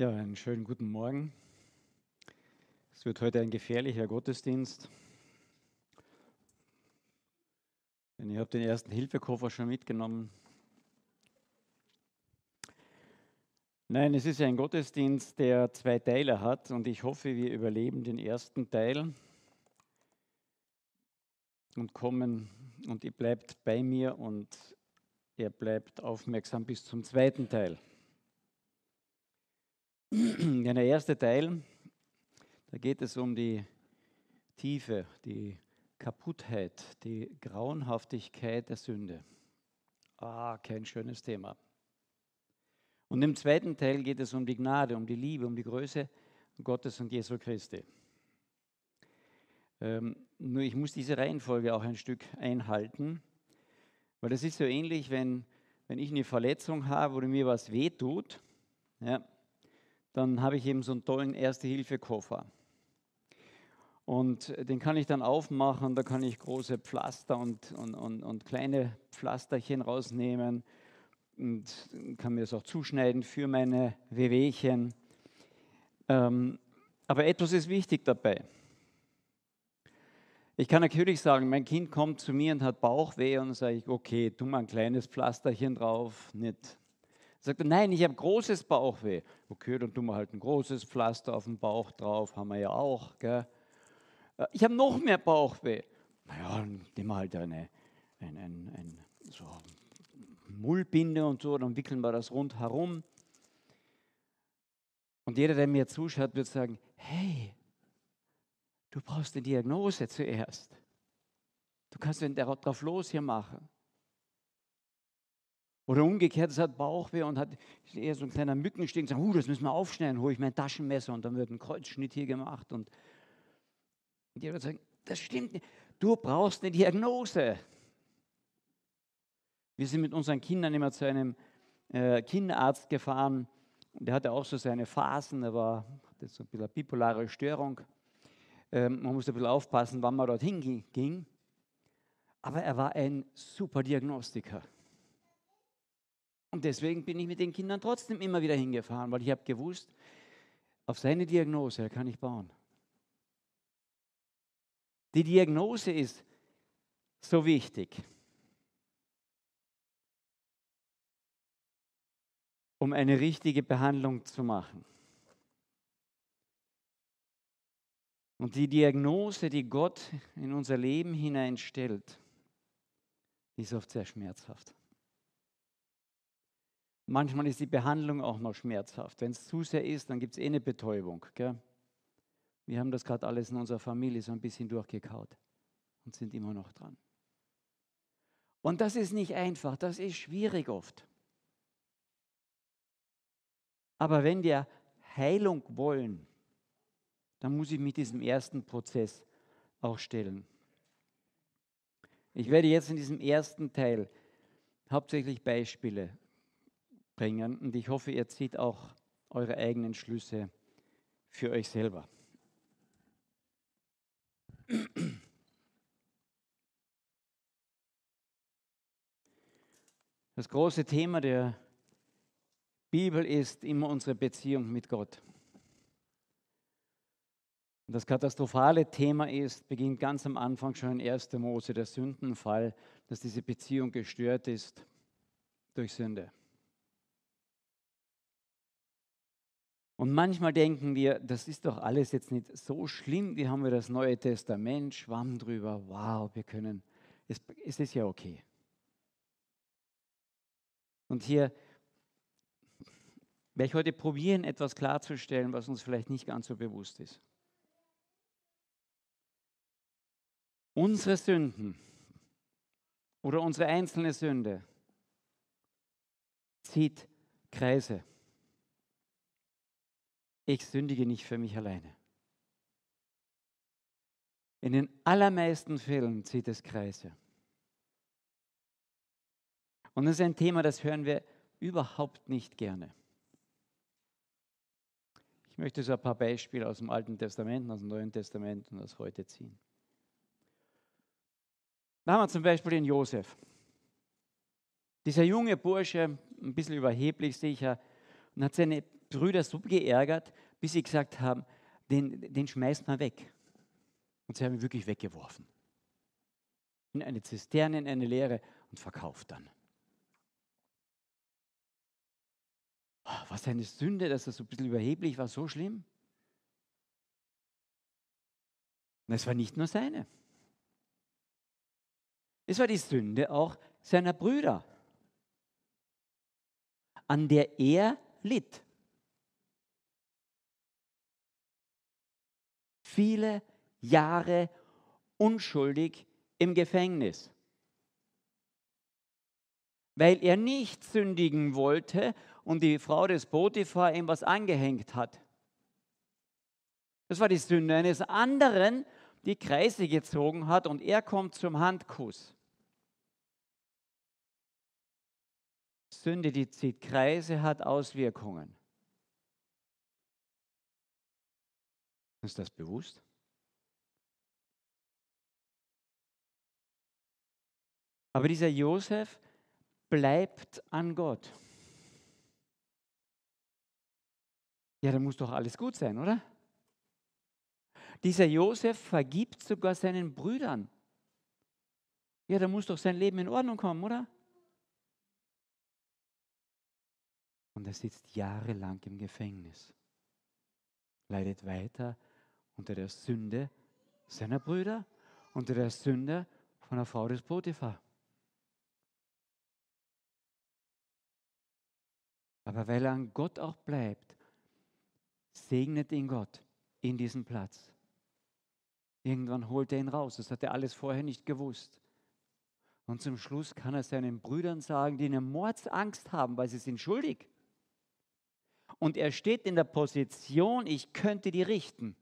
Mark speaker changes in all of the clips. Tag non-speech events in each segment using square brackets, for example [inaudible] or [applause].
Speaker 1: Ja, einen schönen guten Morgen. Es wird heute ein gefährlicher Gottesdienst. Denn ich habe den ersten Hilfekoffer schon mitgenommen. Nein, es ist ein Gottesdienst, der zwei Teile hat und ich hoffe, wir überleben den ersten Teil und kommen und ihr bleibt bei mir und ihr bleibt aufmerksam bis zum zweiten Teil. [clears throat] Ja, der erste Teil, da geht es um die Tiefe, die Kaputtheit, die Grauenhaftigkeit der Sünde. Ah, kein schönes Thema. Und im zweiten Teil geht es um die Gnade, um die Liebe, um die Größe Gottes und Jesu Christi. Ähm, nur ich muss diese Reihenfolge auch ein Stück einhalten, weil das ist so ähnlich, wenn, wenn ich eine Verletzung habe oder mir was wehtut, ja, dann habe ich eben so einen tollen Erste-Hilfe-Koffer. Und den kann ich dann aufmachen, da kann ich große Pflaster und, und, und, und kleine Pflasterchen rausnehmen und kann mir das auch zuschneiden für meine Wehwehchen. Ähm, aber etwas ist wichtig dabei. Ich kann natürlich sagen, mein Kind kommt zu mir und hat Bauchweh und sage ich, okay, tu mal ein kleines Pflasterchen drauf, nicht Sagt er, nein, ich habe großes Bauchweh. Okay, dann tun wir halt ein großes Pflaster auf den Bauch drauf, haben wir ja auch. Gell? Äh, ich habe noch mehr Bauchweh. Naja, dann nehmen wir halt eine, ein, ein, ein, so Mullbinde und so, dann wickeln wir das rundherum. Und jeder, der mir zuschaut, wird sagen, hey, du brauchst eine Diagnose zuerst. Du kannst den drauf los hier machen. Oder umgekehrt, es hat Bauchweh und hat eher so ein kleiner Mückenstich und sagt, uh, das müssen wir aufschneiden, hole ich mein Taschenmesser und dann wird ein Kreuzschnitt hier gemacht. Und die wird sagen, das stimmt nicht, du brauchst eine Diagnose. Wir sind mit unseren Kindern immer zu einem äh, Kinderarzt gefahren und der hatte auch so seine Phasen, er war, hatte so ein bisschen eine bipolare Störung. Ähm, man musste ein bisschen aufpassen, wann man dorthin ging. Aber er war ein super Diagnostiker. Und deswegen bin ich mit den Kindern trotzdem immer wieder hingefahren, weil ich habe gewusst, auf seine Diagnose kann ich bauen. Die Diagnose ist so wichtig, um eine richtige Behandlung zu machen. Und die Diagnose, die Gott in unser Leben hineinstellt, ist oft sehr schmerzhaft. Manchmal ist die Behandlung auch noch schmerzhaft. Wenn es zu sehr ist, dann gibt es eh eine Betäubung. Gell? Wir haben das gerade alles in unserer Familie so ein bisschen durchgekaut und sind immer noch dran. Und das ist nicht einfach, das ist schwierig oft. Aber wenn wir Heilung wollen, dann muss ich mit diesem ersten Prozess auch stellen. Ich werde jetzt in diesem ersten Teil hauptsächlich Beispiele bringen. Und ich hoffe, ihr zieht auch eure eigenen Schlüsse für euch selber. Das große Thema der Bibel ist immer unsere Beziehung mit Gott. Und das katastrophale Thema ist, beginnt ganz am Anfang schon in 1. Mose, der Sündenfall, dass diese Beziehung gestört ist durch Sünde. Und manchmal denken wir, das ist doch alles jetzt nicht so schlimm. Wir haben wir das Neue Testament, schwamm drüber. Wow, wir können, es, es ist ja okay. Und hier werde ich heute probieren, etwas klarzustellen, was uns vielleicht nicht ganz so bewusst ist. Unsere Sünden oder unsere einzelne Sünde zieht Kreise. Ich sündige nicht für mich alleine. In den allermeisten Fällen zieht es Kreise. Und das ist ein Thema, das hören wir überhaupt nicht gerne. Ich möchte so ein paar Beispiele aus dem Alten Testament, aus dem Neuen Testament und aus heute ziehen. Da haben wir zum Beispiel den Josef. Dieser junge Bursche, ein bisschen überheblich sicher, und hat seine Brüder so geärgert, bis sie gesagt haben, den, den schmeißt man weg. Und sie haben ihn wirklich weggeworfen. In eine Zisterne, in eine Leere und verkauft dann. Ah, was eine Sünde, dass er so ein bisschen überheblich war, so schlimm. Und es war nicht nur seine. Es war die Sünde auch seiner Brüder, an der er litt. Viele Jahre unschuldig im Gefängnis, weil er nicht sündigen wollte und die Frau des Potiphar ihm was angehängt hat. Das war die Sünde eines anderen, die Kreise gezogen hat und er kommt zum Handkuss. Sünde, die zieht Kreise, hat Auswirkungen. Ist das bewusst? Aber dieser Josef bleibt an Gott. Ja, dann muss doch alles gut sein, oder? Dieser Josef vergibt sogar seinen Brüdern. Ja, da muss doch sein Leben in Ordnung kommen, oder? Und er sitzt jahrelang im Gefängnis, leidet weiter unter der Sünde seiner Brüder, unter der Sünde von der Frau des Potiphar. Aber weil er an Gott auch bleibt, segnet ihn Gott in diesen Platz. Irgendwann holt er ihn raus. Das hat er alles vorher nicht gewusst. Und zum Schluss kann er seinen Brüdern sagen, die eine Mordsangst haben, weil sie sind schuldig. Und er steht in der Position, ich könnte die richten.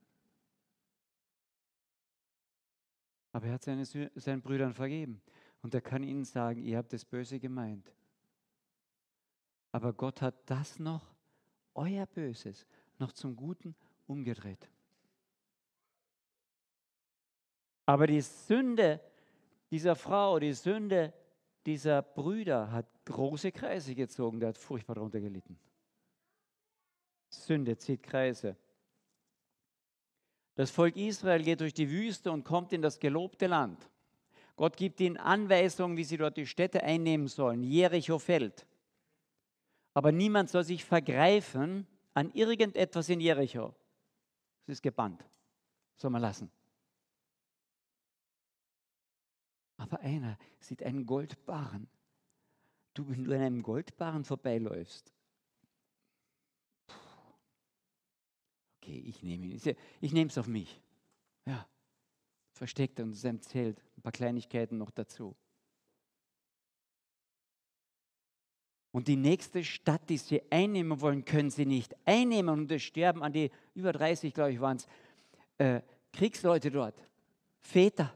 Speaker 1: Aber er hat seine, seinen Brüdern vergeben. Und er kann ihnen sagen, ihr habt das Böse gemeint. Aber Gott hat das noch, euer Böses, noch zum Guten umgedreht. Aber die Sünde dieser Frau, die Sünde dieser Brüder hat große Kreise gezogen, der hat furchtbar darunter gelitten. Sünde zieht Kreise. Das Volk Israel geht durch die Wüste und kommt in das gelobte Land. Gott gibt ihnen Anweisungen, wie sie dort die Städte einnehmen sollen. Jericho fällt. Aber niemand soll sich vergreifen an irgendetwas in Jericho. Es ist gebannt. Soll man lassen. Aber einer sieht einen Goldbarren. Du, wenn du an einem Goldbarren vorbeiläufst, okay, ich nehme ihn. Ich nehme es auf mich. Ja, versteckt unter seinem Zelt ein paar Kleinigkeiten noch dazu. Und die nächste Stadt, die sie einnehmen wollen, können sie nicht einnehmen. Und es sterben an die über 30, glaube ich, waren es, äh, Kriegsleute dort, Väter.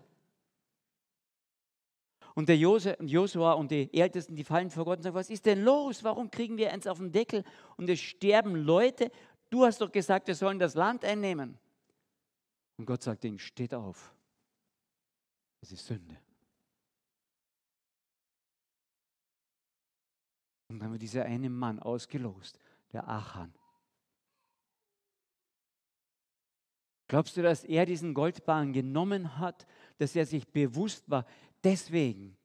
Speaker 1: Und der Josua und die Ältesten, die fallen vor Gott und sagen, was ist denn los? Warum kriegen wir eins auf den Deckel? Und es sterben Leute Du hast doch gesagt, wir sollen das Land einnehmen. Und Gott sagt ihnen, steht auf. Es ist Sünde. Und dann wird dieser eine Mann ausgelost, der Achan. Glaubst du, dass er diesen Goldbarren genommen hat, dass er sich bewusst war, deswegen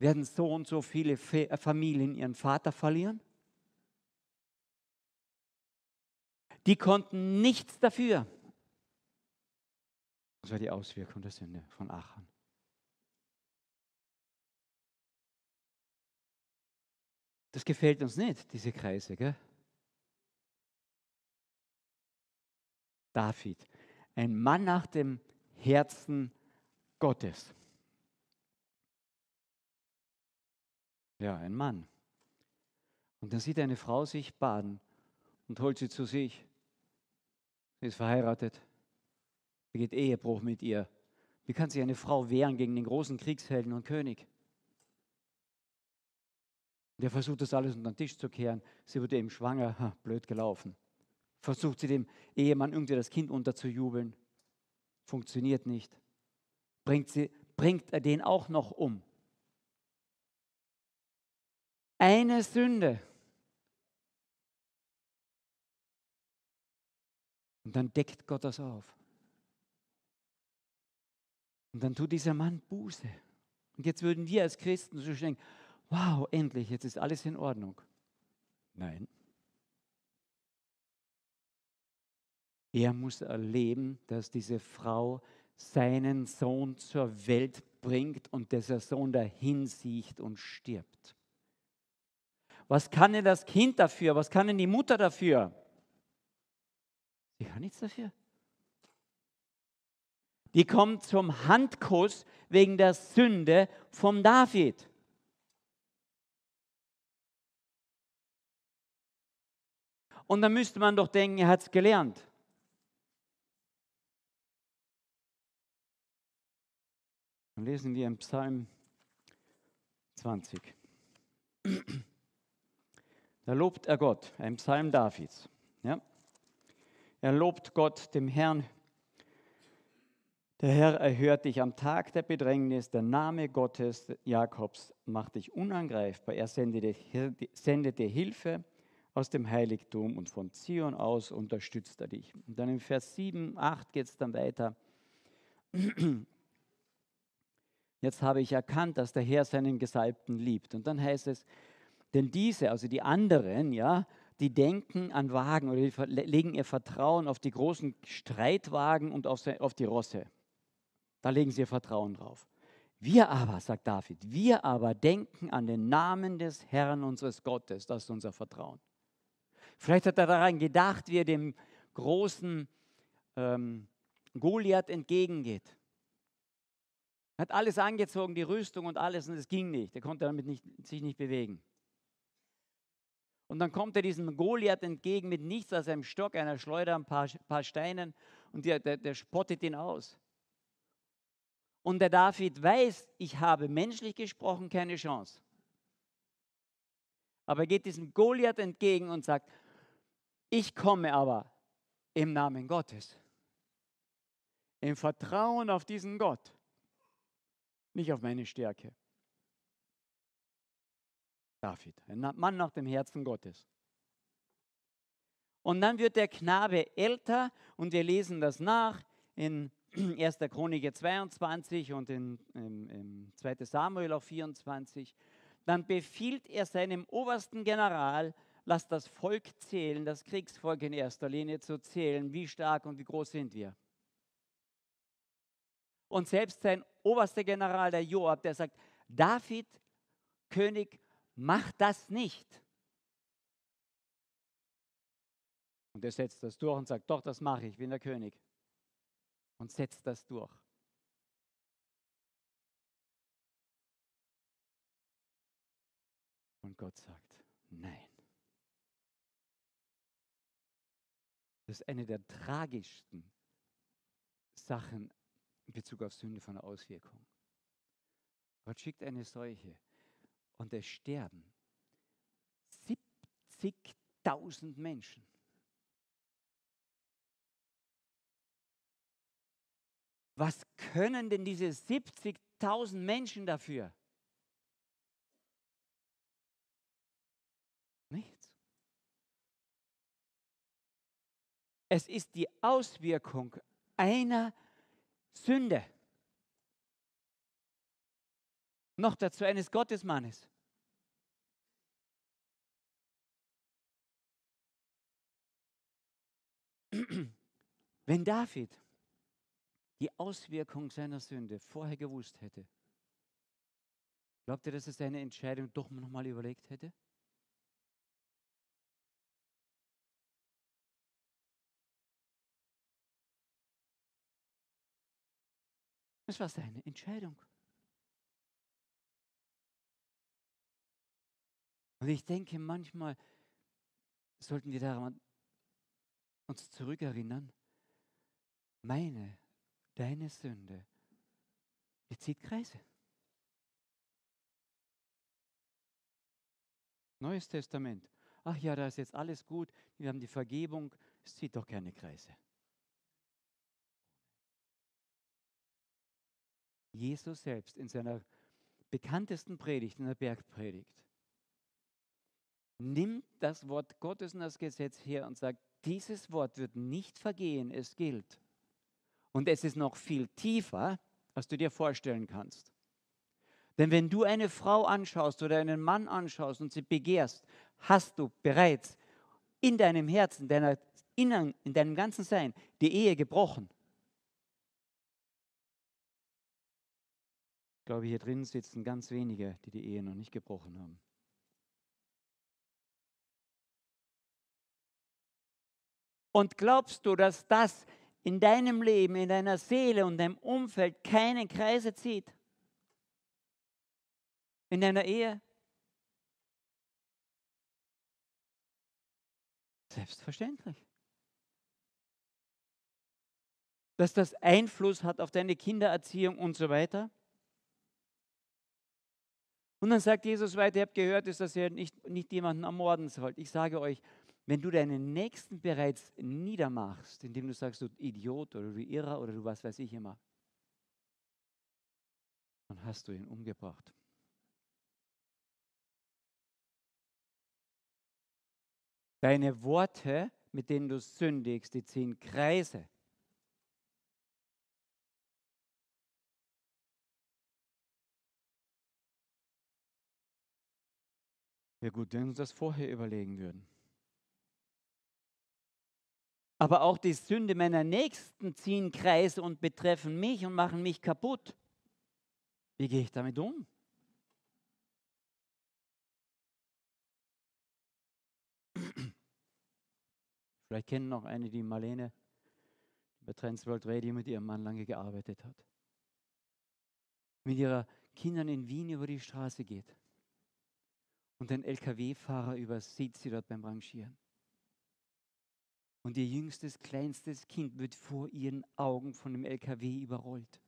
Speaker 1: werden so und so viele Familien ihren Vater verlieren? Die konnten nichts dafür. Das war die Auswirkung der Sünde von Achan. Das gefällt uns nicht, diese Kreise. Gell? David, ein Mann nach dem Herzen Gottes. Ja, ein Mann. Und dann sieht eine Frau sich baden und holt sie zu sich. Sie ist verheiratet. Begeht Ehebruch mit ihr. Wie kann sich eine Frau wehren gegen den großen Kriegshelden und König? Der versucht das alles unter den Tisch zu kehren. Sie wird eben schwanger, blöd gelaufen. Versucht sie dem Ehemann irgendwie das Kind unterzujubeln. Funktioniert nicht. Bringt, sie, bringt er den auch noch um. Eine Sünde Und dann deckt Gott das auf. Und dann tut dieser Mann Buße. Und jetzt würden wir als Christen so denken, wow, endlich, jetzt ist alles in Ordnung. Nein. Er muss erleben, dass diese Frau seinen Sohn zur Welt bringt und dieser Sohn dahin sieht und stirbt. Was kann denn das Kind dafür? Was kann denn die Mutter dafür? Sie kann nichts dafür. Die kommt zum Handkuss wegen der Sünde vom David. Und da müsste man doch denken, er hat es gelernt. Dann lesen wir im Psalm 20. Da lobt er Gott, ein Psalm Davids. Ja? Er lobt Gott, dem Herrn. Der Herr erhört dich am Tag der Bedrängnis. Der Name Gottes Jakobs macht dich unangreifbar. Er sendet dir Hilfe aus dem Heiligtum und von Zion aus unterstützt er dich. Und dann im Vers 7, 8 geht es dann weiter. Jetzt habe ich erkannt, dass der Herr seinen Gesalbten liebt. Und dann heißt es, denn diese, also die anderen, ja, die denken an Wagen oder die legen ihr Vertrauen auf die großen Streitwagen und auf, die Rosse. Da legen sie ihr Vertrauen drauf. Wir aber, sagt David, wir aber denken an den Namen des Herrn unseres Gottes, das ist unser Vertrauen. Vielleicht hat er daran gedacht, wie er dem großen ähm, Goliath entgegengeht. Er hat alles angezogen, die Rüstung und alles, und es ging nicht. Er konnte damit nicht, sich nicht bewegen. Und dann kommt er diesem Goliath entgegen mit nichts als einem Stock, einer Schleuder, ein paar, paar Steinen und der, der, der spottet ihn aus. Und der David weiß, ich habe menschlich gesprochen keine Chance. Aber er geht diesem Goliath entgegen und sagt, ich komme aber im Namen Gottes. Im Vertrauen auf diesen Gott nicht auf meine Stärke. David, ein Mann nach dem Herzen Gottes. Und dann wird der Knabe älter und wir lesen das nach in [clears throat] 1. Chronik 22 und in, in, in 2. Samuel auch 24. Dann befiehlt er seinem obersten General, lass das Volk zählen, das Kriegsvolk in erster Linie zu zählen, wie stark und wie groß sind wir. Und selbst sein oberster General, der Joab, der sagt, David, König, mach das nicht. Und er setzt das durch und sagt, doch, das mache ich, ich bin der König. Und setzt das durch. Und Gott sagt, nein. Das ist eine der tragischsten Sachen in Bezug auf Sünde von Auswirkung. Gott schickt eine Seuche und es sterben 70.000 Menschen. Was können denn diese 70.000 Menschen dafür? Nichts. Es ist die Auswirkung einer Sünde. Noch dazu eines Gottesmannes. [clears throat] Wenn David die Auswirkung seiner Sünde vorher gewusst hätte, glaubt ihr, dass er seine Entscheidung doch nochmal überlegt hätte? Es war seine Entscheidung. Und ich denke, manchmal sollten wir daran uns zurückerinnern, meine, deine Sünde, die zieht Kreise. Neues Testament. Ach ja, da ist jetzt alles gut, wir haben die Vergebung, es zieht doch keine Kreise. Jesus selbst in seiner bekanntesten Predigt, in der Bergpredigt, nimmt das Wort Gottes und das Gesetz her und sagt, dieses Wort wird nicht vergehen, es gilt. Und es ist noch viel tiefer, als du dir vorstellen kannst. Denn wenn du eine Frau anschaust oder einen Mann anschaust und sie begehrst, hast du bereits in deinem Herzen, deiner in deinem ganzen Sein die Ehe gebrochen. Ich glaube, hier drin sitzen ganz wenige, die die Ehe noch nicht gebrochen haben. Und glaubst du, dass das in deinem Leben, in deiner Seele und deinem Umfeld keine Kreise zieht? In deiner Ehe? Selbstverständlich. Dass das Einfluss hat auf deine Kindererziehung und so weiter. Und dann sagt Jesus weiter, ihr habt gehört, dass ihr nicht, nicht jemanden ermorden sollt. Ich sage euch, wenn du deinen Nächsten bereits niedermachst, indem du sagst, du Idiot oder du Irrer oder du was weiß ich immer, dann hast du ihn umgebracht. Deine Worte, mit denen du sündigst, die ziehen Kreise. Ja gut, wenn wir uns das vorher überlegen würden. Aber auch die Sünde meiner Nächsten ziehen Kreise und betreffen mich und machen mich kaputt. Wie gehe ich damit um? Vielleicht kennen noch eine, die Marlene bei Transworld Radio mit ihrem Mann lange gearbeitet hat. Mit ihrer Kindern in Wien über die Straße geht und ein LKW-Fahrer übersieht sie dort beim Rangieren. Und ihr jüngstes, kleinstes Kind wird vor ihren Augen von dem LKW überrollt.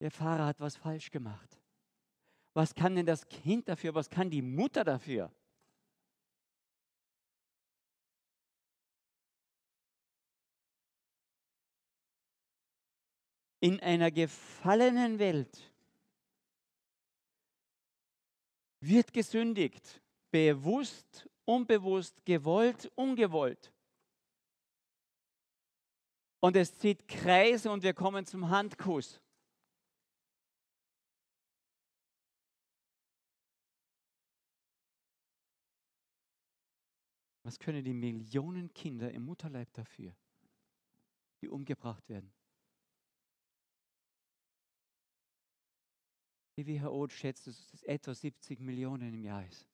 Speaker 1: Der Fahrer hat was falsch gemacht. Was kann denn das Kind dafür? Was kann die Mutter dafür? In einer gefallenen Welt wird gesündigt, bewusst unbewusst, gewollt, ungewollt. Und es zieht Kreise und wir kommen zum Handkuss. Was können die Millionen Kinder im Mutterleib dafür, die umgebracht werden? Die WHO schätzt, dass es etwa 70 Millionen im Jahr ist.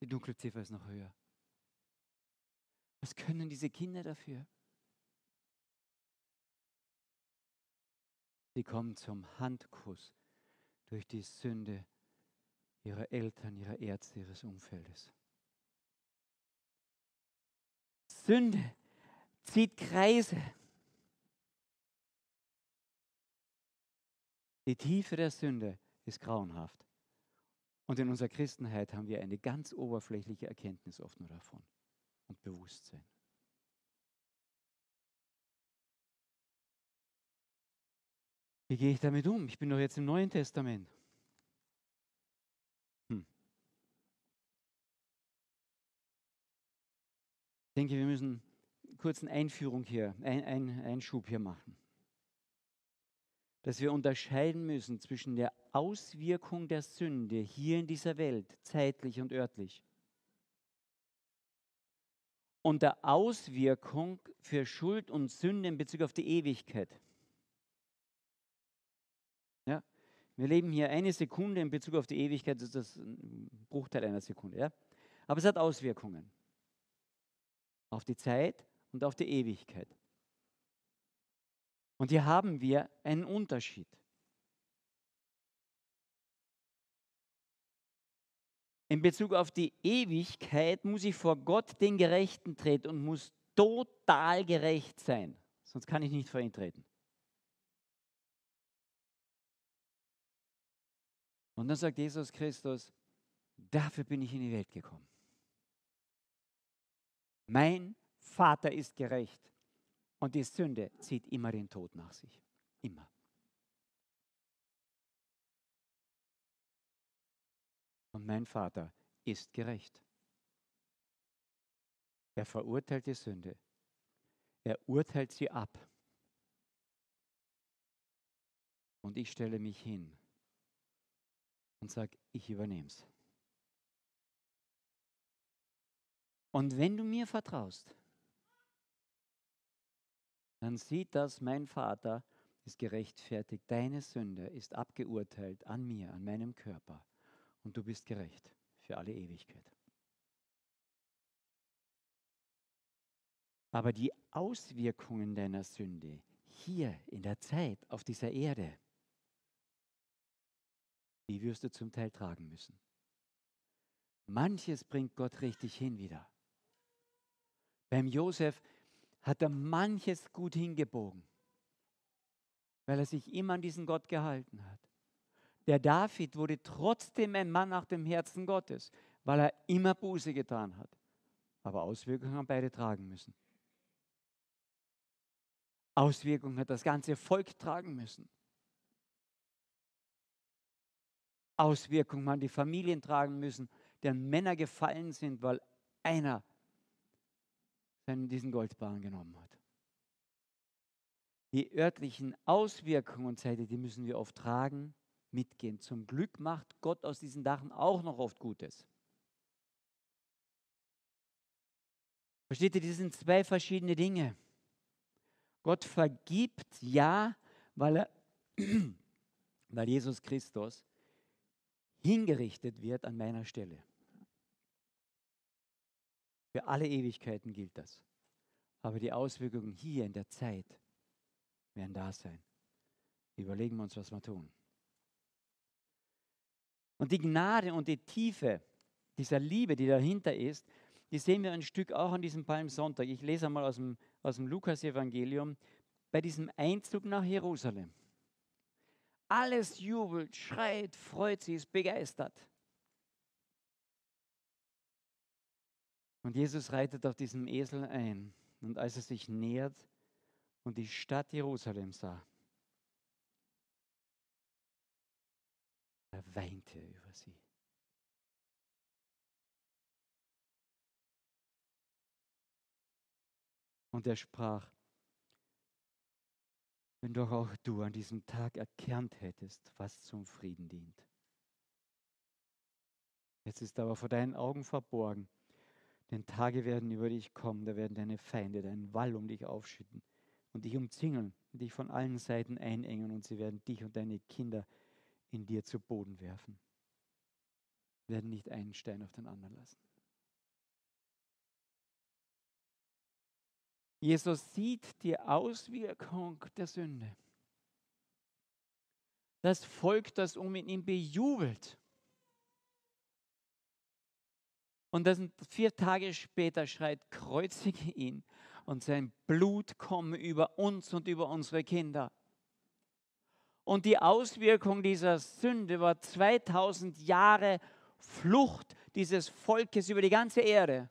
Speaker 1: Die Dunkelziffer ist noch höher. Was können diese Kinder dafür? Sie kommen zum Handkuss durch die Sünde ihrer Eltern, ihrer Ärzte, ihres Umfeldes. Sünde zieht Kreise. Die Tiefe der Sünde ist grauenhaft. Und in unserer Christenheit haben wir eine ganz oberflächliche Erkenntnis oft nur davon und Bewusstsein. Wie gehe ich damit um? Ich bin doch jetzt im Neuen Testament. Hm. Ich denke, wir müssen kurz eine Einführung hier, ein, ein, Einschub hier machen dass wir unterscheiden müssen zwischen der Auswirkung der Sünde hier in dieser Welt, zeitlich und örtlich, und der Auswirkung für Schuld und Sünde in Bezug auf die Ewigkeit. Ja? Wir leben hier eine Sekunde in Bezug auf die Ewigkeit, das ist das ein Bruchteil einer Sekunde. Ja? Aber es hat Auswirkungen auf die Zeit und auf die Ewigkeit. Und hier haben wir einen Unterschied. In Bezug auf die Ewigkeit muss ich vor Gott den Gerechten treten und muss total gerecht sein. Sonst kann ich nicht vor ihn treten. Und dann sagt Jesus Christus, dafür bin ich in die Welt gekommen. Mein Vater ist gerecht. Und die Sünde zieht immer den Tod nach sich. Immer. Und mein Vater ist gerecht. Er verurteilt die Sünde. Er urteilt sie ab. Und ich stelle mich hin und sage, ich übernehme es. Und wenn du mir vertraust, dann sieht das mein Vater ist gerechtfertigt. Deine Sünde ist abgeurteilt an mir, an meinem Körper. Und du bist gerecht für alle Ewigkeit. Aber die Auswirkungen deiner Sünde hier in der Zeit auf dieser Erde, die wirst du zum Teil tragen müssen. Manches bringt Gott richtig hin wieder. Beim Josef hat er manches gut hingebogen, weil er sich immer an diesen Gott gehalten hat. Der David wurde trotzdem ein Mann nach dem Herzen Gottes, weil er immer Buße getan hat. Aber Auswirkungen haben beide tragen müssen. Auswirkungen hat das ganze Volk tragen müssen. Auswirkungen haben die Familien tragen müssen, deren Männer gefallen sind, weil einer diesen Goldbarren genommen hat. Die örtlichen Auswirkungen und Zeiten, die müssen wir oft tragen, mitgehen. Zum Glück macht Gott aus diesen Dachen auch noch oft Gutes. Versteht ihr, das sind zwei verschiedene Dinge. Gott vergibt ja, weil, er, [clears throat] weil Jesus Christus hingerichtet wird an meiner Stelle. Für alle Ewigkeiten gilt das. Aber die Auswirkungen hier in der Zeit werden da sein. Überlegen wir uns, was wir tun. Und die Gnade und die Tiefe dieser Liebe, die dahinter ist, die sehen wir ein Stück auch an diesem Palmsonntag. Ich lese einmal aus dem, aus dem Lukas-Evangelium bei diesem Einzug nach Jerusalem. Alles jubelt, schreit, freut sich, ist begeistert. Und Jesus reitet auf diesem Esel ein. Und als er sich nähert und die Stadt Jerusalem sah, er weinte über sie. Und er sprach, wenn doch auch du an diesem Tag erkannt hättest, was zum Frieden dient. Jetzt ist aber vor deinen Augen verborgen. Denn Tage werden über dich kommen, da werden deine Feinde deinen Wall um dich aufschütten und dich umzingeln dich von allen Seiten einengen und sie werden dich und deine Kinder in dir zu Boden werfen. Werden nicht einen Stein auf den anderen lassen. Jesus sieht die Auswirkung der Sünde. Das Volk, das um ihn bejubelt. Und das vier Tage später schreit, kreuzige ihn und sein Blut komme über uns und über unsere Kinder. Und die Auswirkung dieser Sünde war 2000 Jahre Flucht dieses Volkes über die ganze Erde.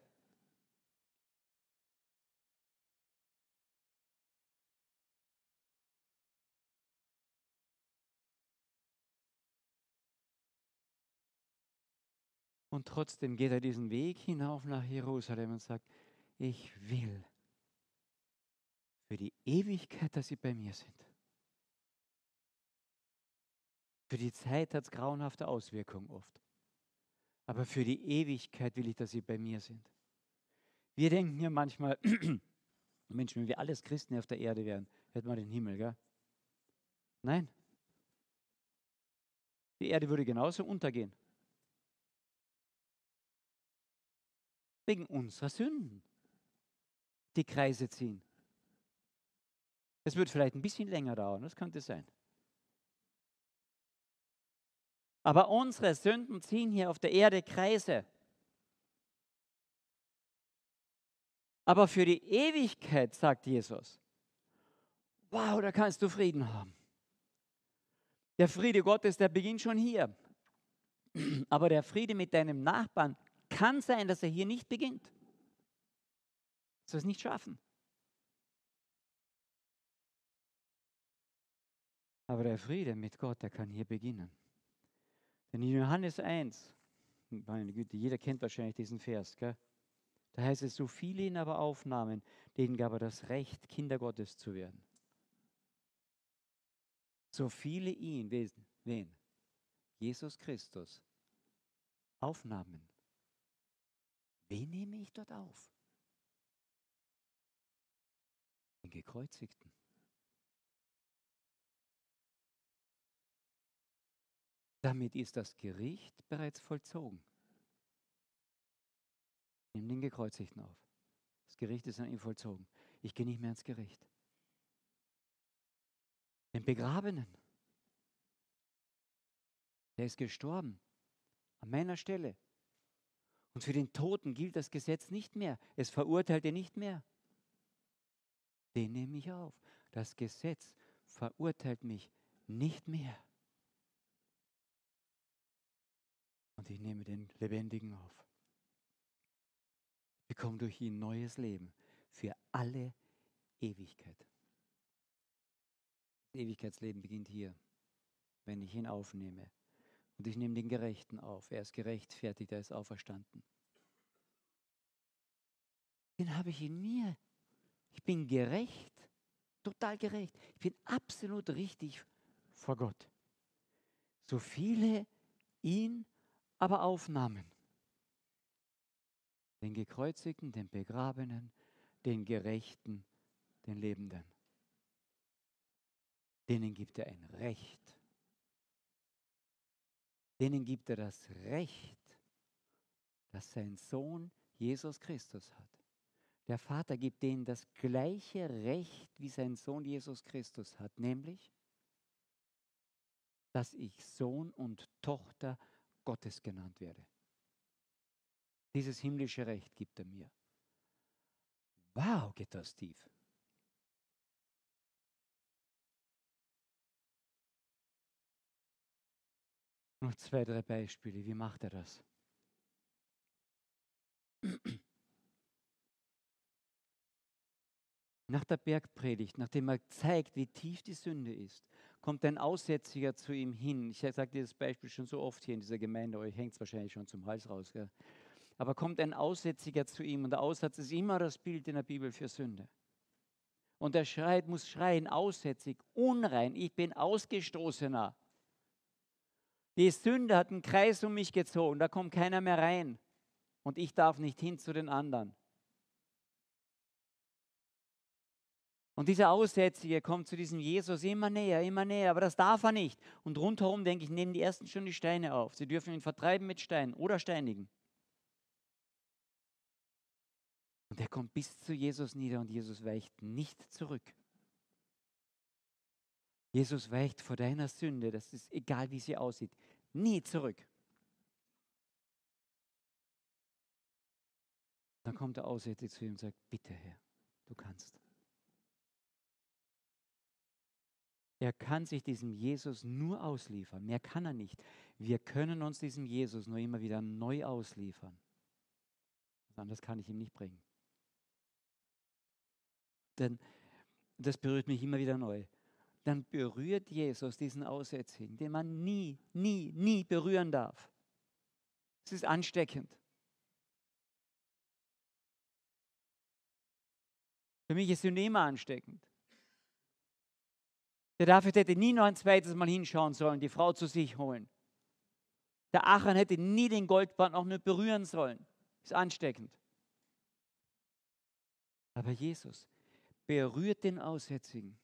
Speaker 1: Und trotzdem geht er diesen Weg hinauf nach Jerusalem und sagt, ich will für die Ewigkeit, dass sie bei mir sind. Für die Zeit hat es grauenhafte Auswirkungen oft. Aber für die Ewigkeit will ich, dass sie bei mir sind. Wir denken ja manchmal, [clears throat] Mensch, wenn wir alles Christen auf der Erde wären, hätten wir den Himmel, gell? Nein. Die Erde würde genauso untergehen. wegen unserer Sünden die Kreise ziehen. Es wird vielleicht ein bisschen länger dauern, das könnte sein. Aber unsere Sünden ziehen hier auf der Erde Kreise. Aber für die Ewigkeit, sagt Jesus, wow, da kannst du Frieden haben. Der Friede Gottes, der beginnt schon hier. [clears throat] Aber der Friede mit deinem Nachbarn, kann sein, dass er hier nicht beginnt. Soll es nicht schaffen. Aber der Friede mit Gott, der kann hier beginnen. In Johannes 1, meine Güte, jeder kennt wahrscheinlich diesen Vers, gell? Da heißt es, so viele ihn aber aufnahmen, denen gab er das Recht, Kinder Gottes zu werden. So viele ihn, wen? Jesus Christus, aufnahmen. Wen nehme ich dort auf? Den Gekreuzigten. Damit ist das Gericht bereits vollzogen. Nimm den Gekreuzigten auf. Das Gericht ist an ihm vollzogen. Ich gehe nicht mehr ins Gericht. Den Begrabenen. Der ist gestorben. An meiner Stelle. Und für den Toten gilt das Gesetz nicht mehr. Es verurteilt ihn nicht mehr. Den nehme ich auf. Das Gesetz verurteilt mich nicht mehr. Und ich nehme den Lebendigen auf. Ich bekomme durch ihn neues Leben für alle Ewigkeit. Das Ewigkeitsleben beginnt hier, wenn ich ihn aufnehme. Und ich nehme den Gerechten auf. Er ist gerechtfertigt, er ist auferstanden. Den habe ich in mir. Ich bin gerecht, total gerecht. Ich bin absolut richtig vor Gott. So viele ihn aber aufnahmen. Den Gekreuzigten, den Begrabenen, den Gerechten, den Lebenden. Denen gibt er ein Recht. Denen gibt er das Recht, das sein Sohn Jesus Christus hat. Der Vater gibt denen das gleiche Recht, wie sein Sohn Jesus Christus hat, nämlich, dass ich Sohn und Tochter Gottes genannt werde. Dieses himmlische Recht gibt er mir. Wow, geht das tief. Noch zwei, drei Beispiele. Wie macht er das? Nach der Bergpredigt, nachdem er zeigt, wie tief die Sünde ist, kommt ein Aussätziger zu ihm hin. Ich sage dieses Beispiel schon so oft hier in dieser Gemeinde, euch hängt es wahrscheinlich schon zum Hals raus. Gell? Aber kommt ein Aussätziger zu ihm und der Aussatz ist immer das Bild in der Bibel für Sünde. Und er schreit, muss schreien, aussätzig, unrein, ich bin ausgestoßener. Die Sünde hat einen Kreis um mich gezogen, da kommt keiner mehr rein. Und ich darf nicht hin zu den anderen. Und dieser Aussätzige kommt zu diesem Jesus immer näher, immer näher, aber das darf er nicht. Und rundherum, denke ich, nehmen die Ersten schon die Steine auf. Sie dürfen ihn vertreiben mit Steinen oder steinigen. Und er kommt bis zu Jesus nieder und Jesus weicht nicht zurück. Jesus weicht vor deiner Sünde, das ist egal, wie sie aussieht, nie zurück. Dann kommt der Aussätzige zu ihm und sagt, bitte Herr, du kannst. Er kann sich diesem Jesus nur ausliefern. Mehr kann er nicht. Wir können uns diesem Jesus nur immer wieder neu ausliefern. Was anderes kann ich ihm nicht bringen. Denn das berührt mich immer wieder neu. Dann berührt Jesus diesen Aussätzigen, den man nie, nie, nie berühren darf. Es ist ansteckend. Für mich ist Sünde immer ansteckend. Der David hätte nie noch ein zweites Mal hinschauen sollen, die Frau zu sich holen. Der Achan hätte nie den Goldband noch nur berühren sollen. Ist ansteckend. Aber Jesus berührt den Aussätzigen.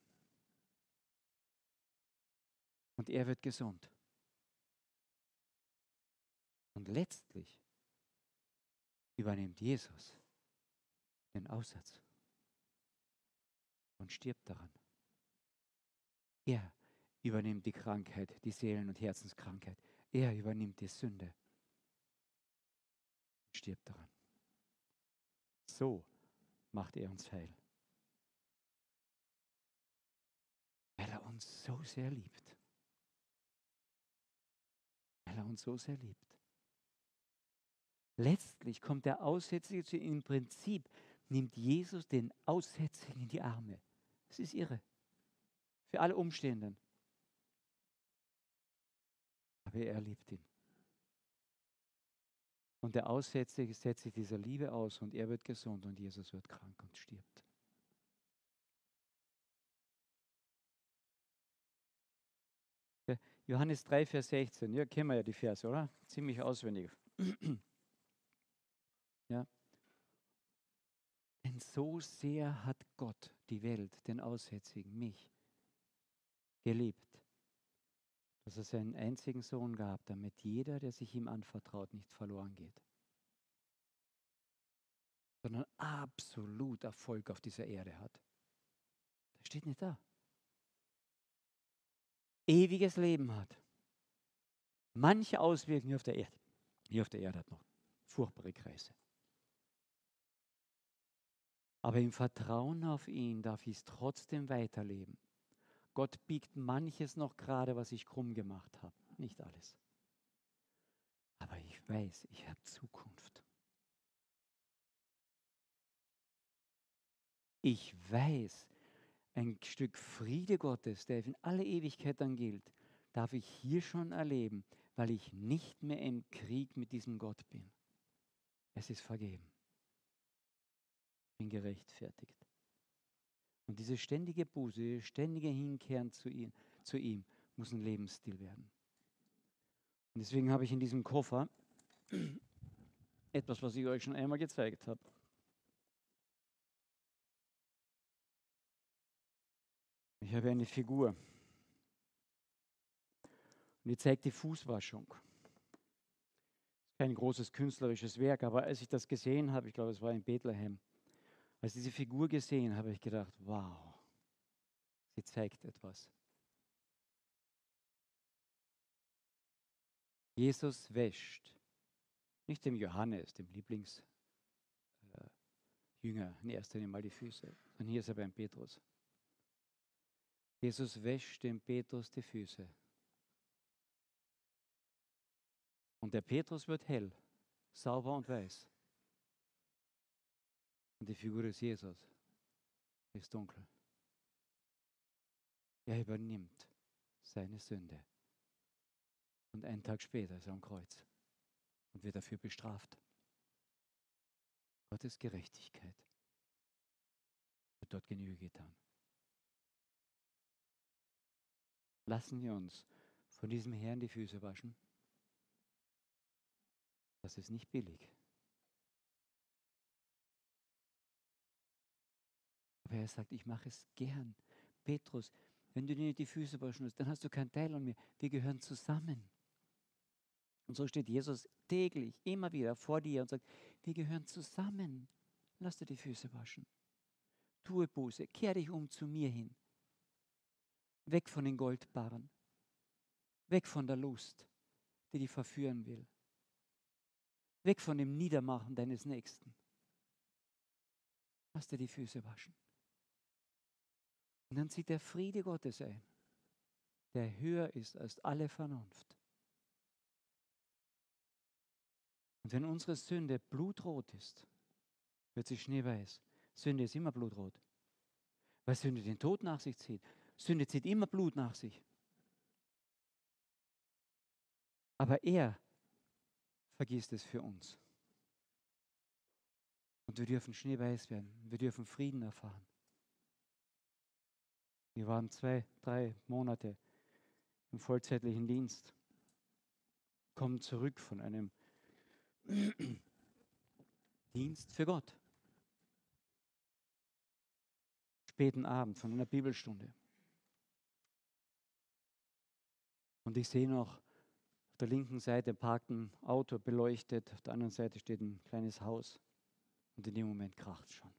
Speaker 1: Und er wird gesund. Und letztlich übernimmt Jesus den Aussatz und stirbt daran. Er übernimmt die Krankheit, die Seelen- und Herzenskrankheit. Er übernimmt die Sünde. Stirbt daran. So macht er uns heil. Weil er uns so sehr liebt. Weil er uns so sehr liebt. Letztlich kommt der Aussätzige zu ihm. Im Prinzip nimmt Jesus den Aussätzigen in die Arme. Es ist irre für alle Umstehenden. Aber er liebt ihn. Und der Aussätzige setzt sich dieser Liebe aus und er wird gesund und Jesus wird krank und stirbt. Johannes 3, Vers 16. Ja, kennen wir ja die Verse, oder? Ziemlich auswendig. [clears throat] ja. Denn so sehr hat Gott die Welt, den Aussätzigen, mich, geliebt, dass er seinen einzigen Sohn gab, damit jeder, der sich ihm anvertraut, nicht verloren geht, sondern absolut Erfolg auf dieser Erde hat. Das steht nicht da ewiges Leben hat. Manche Auswirkungen auf der Erde, hier auf der Erde hat noch furchtbare Kreise. Aber im Vertrauen auf ihn darf ich es trotzdem weiterleben. Gott biegt manches noch gerade, was ich krumm gemacht habe. Nicht alles. Aber ich weiß, ich habe Zukunft. Ich weiß, ein Stück Friede Gottes, der in alle Ewigkeit dann gilt, darf ich hier schon erleben, weil ich nicht mehr im Krieg mit diesem Gott bin. Es ist vergeben. Ich bin gerechtfertigt. Und diese ständige Buße, ständige Hinkehren zu ihm, zu ihm muss ein Lebensstil werden. Und deswegen habe ich in diesem Koffer etwas, was ich euch schon einmal gezeigt habe. Ich habe eine Figur. Und die zeigt die Fußwaschung. Kein großes künstlerisches Werk, aber als ich das gesehen habe, ich glaube, es war in Bethlehem, als ich diese Figur gesehen habe, ich gedacht, wow, sie zeigt etwas. Jesus wäscht nicht dem Johannes, dem Lieblingsjünger, äh, in erster Linie mal die Füße, sondern hier ist er beim Petrus. Jesus wäscht dem Petrus die Füße. Und der Petrus wird hell, sauber und weiß. Und die Figur des Jesus ist dunkel. Er übernimmt seine Sünde. Und einen Tag später ist er am Kreuz und wird dafür bestraft. Gottes Gerechtigkeit wird dort Genüge getan. Lassen wir uns von diesem Herrn die Füße waschen. Das ist nicht billig. Aber er sagt, ich mache es gern. Petrus, wenn du dir nicht die Füße waschen musst, dann hast du keinen Teil an mir. Wir gehören zusammen. Und so steht Jesus täglich, immer wieder vor dir und sagt, wir gehören zusammen. Lass dir die Füße waschen. Tue Buße, kehr dich um zu mir hin. Weg von den Goldbarren. Weg von der Lust, die dich verführen will. Weg von dem Niedermachen deines Nächsten. Lass dir die Füße waschen. Und dann zieht der Friede Gottes ein, der höher ist als alle Vernunft. Und wenn unsere Sünde blutrot ist, wird sie schneeweiß. Sünde ist immer blutrot, weil Sünde den Tod nach sich zieht. Sünde zieht immer Blut nach sich. Aber er vergisst es für uns. Und wir dürfen schneeweiß werden. Wir dürfen Frieden erfahren. Wir waren zwei, drei Monate im vollzeitlichen Dienst, kommen zurück von einem [clears throat] Dienst für Gott. Späten Abend von einer Bibelstunde. Und ich sehe noch, auf der linken Seite parkt ein Auto beleuchtet, auf der anderen Seite steht ein kleines Haus. Und in dem Moment kracht es schon.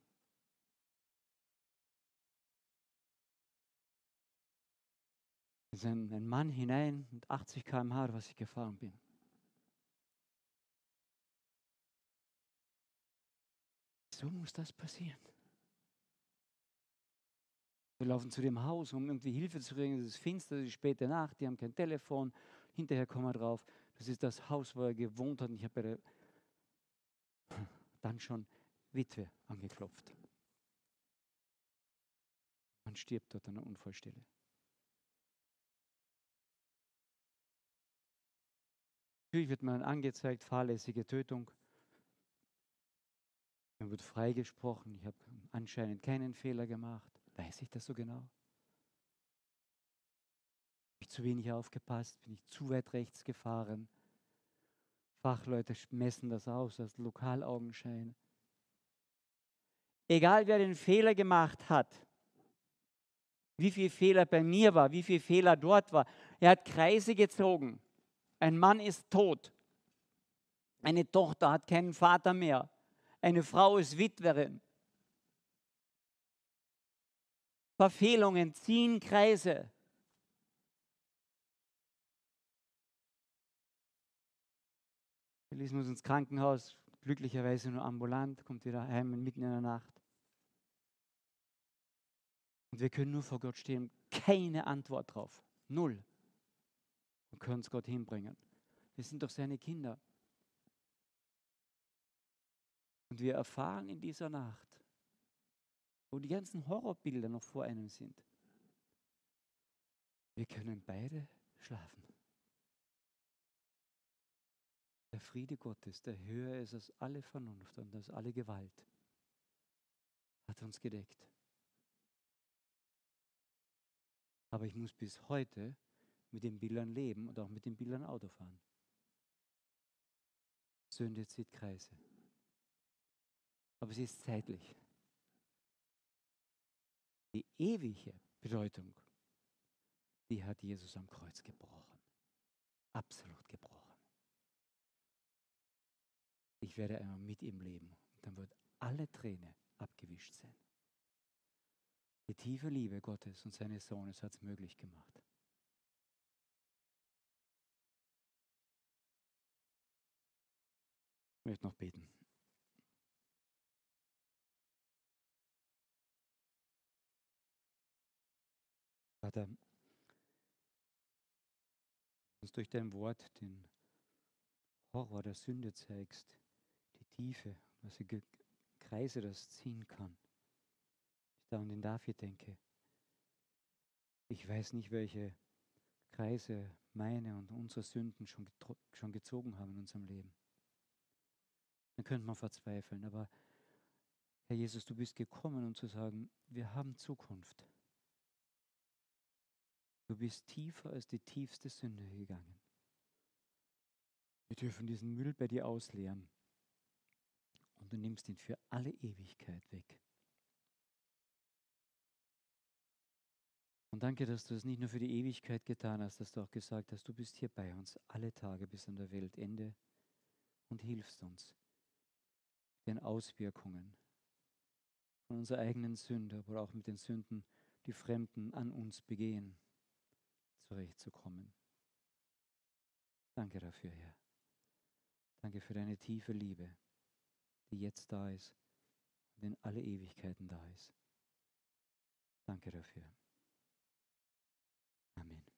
Speaker 1: Ein, ein Mann hinein mit 80 km/h, was ich gefahren bin. So muss das passieren. Wir laufen zu dem Haus, um irgendwie Hilfe zu kriegen. Es ist finster, es ist späte Nacht, die haben kein Telefon. Hinterher kommen wir drauf, das ist das Haus, wo er gewohnt hat. Und ich habe der dann schon Witwe angeklopft. Man stirbt dort an einer Unfallstelle. Natürlich wird man angezeigt, fahrlässige Tötung. Mir wird freigesprochen, ich habe anscheinend keinen Fehler gemacht. Weiß ich das so genau? Habe ich zu wenig aufgepasst? Bin ich zu weit rechts gefahren? Fachleute messen das aus als Lokalaugenschein. Egal wer den Fehler gemacht hat, wie viel Fehler bei mir war, wie viel Fehler dort war, er hat Kreise gezogen. Ein Mann ist tot. Eine Tochter hat keinen Vater mehr. Eine Frau ist Witwerin. Verfehlungen ziehen Kreise. Elise muss ins Krankenhaus, glücklicherweise nur ambulant, kommt wieder heim mitten in der Nacht. Und wir können nur vor Gott stehen, keine Antwort drauf. Null. Und können es Gott hinbringen. Wir sind doch seine Kinder. Und wir erfahren in dieser Nacht, wo die ganzen Horrorbilder noch vor einem sind, wir können beide schlafen. Der Friede Gottes, der höher ist als alle Vernunft und als alle Gewalt, hat uns gedeckt. Aber ich muss bis heute mit den Bildern leben und auch mit den Bildern Auto fahren. Sünde zieht Kreise. Aber sie ist zeitlich. Die ewige Bedeutung, die hat Jesus am Kreuz gebrochen. Absolut gebrochen. Ich werde einmal mit ihm leben. Und dann wird alle Träne abgewischt sein. Die tiefe Liebe Gottes und seines Sohnes hat es möglich gemacht. Möchte noch beten. Vater, uns durch dein Wort den Horror der Sünde zeigst, Tiefe, was für Kreise das ziehen kann. Ich da an den David denke. Ich weiß nicht, welche Kreise meine und unsere Sünden schon, schon gezogen haben in unserem Leben. Dann könnte man verzweifeln. Aber Herr Jesus, du bist gekommen, um zu sagen, wir haben Zukunft. Du bist tiefer als die tiefste Sünde gegangen. Wir dürfen diesen Müll bei dir ausleeren und du nimmst ihn für alle Ewigkeit weg. Und danke, dass du es nicht nur für die Ewigkeit getan hast, dass du auch gesagt hast, du bist hier bei uns alle Tage bis an der Weltende und hilfst uns den Auswirkungen von unserer eigenen Sünde, aber auch mit den Sünden, die Fremden an uns begehen, zurechtzukommen. Danke dafür, Herr. Danke für deine tiefe Liebe, die jetzt da ist und in alle Ewigkeiten da ist. Danke dafür. Amen.